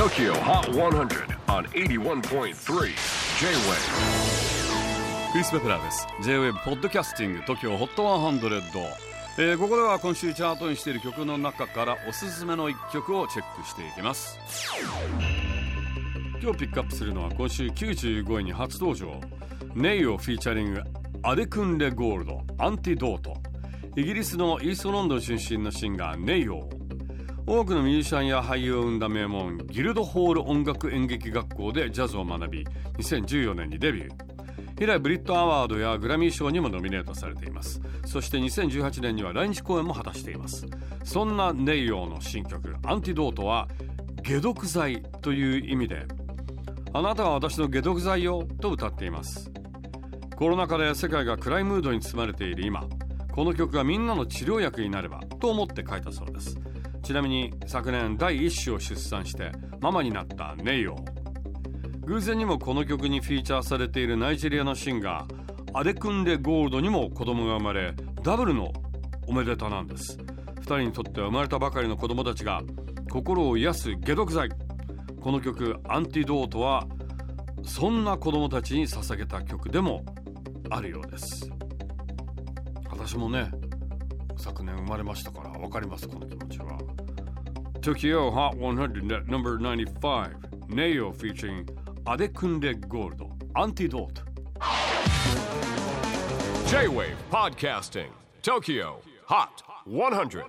TOKYO HOT 100 on 81.3 J-WAVE クリス・ベプラーです。J-WAVE ポッドキャスティング TOKYO HOT 100、えー、ここでは今週チャートにしている曲の中からおすすめの一曲をチェックしていきます。今日ピックアップするのは今週95位に初登場。ネイをフィーチャリングアデクンレゴールドアンティドートイギリスのイーストロンドン出身のシンガーネイオ多くのミュージシャンや俳優を生んだ名門ギルドホール音楽演劇学校でジャズを学び2014年にデビュー。以来ブリットアワードやグラミー賞にもノミネートされています。そして2018年には来日公演も果たしています。そんなネイオーの新曲「アンティドート」は解毒剤という意味であなたは私の解毒剤よと歌っています。コロナ禍で世界が暗いムードに包まれている今この曲がみんなの治療薬になればと思って書いたそうです。ちなみに昨年第一子を出産してママになったネイオ偶然にもこの曲にフィーチャーされているナイジェリアのシンガーアデクンレ・ゴールドにも子供が生まれダブルのおめでたなんです。2人にとっては生まれたばかりの子供たちが心を癒す解毒剤。この曲「アンティドート」はそんな子供たちに捧げた曲でもあるようです。私もね昨年生まれましたから分かりますこの気持ちは Tokyo Hot 100 at number 95 Neo featuring アデクンレゴールドアンティドート J-WAVE PODCASTING TOKYO HOT 100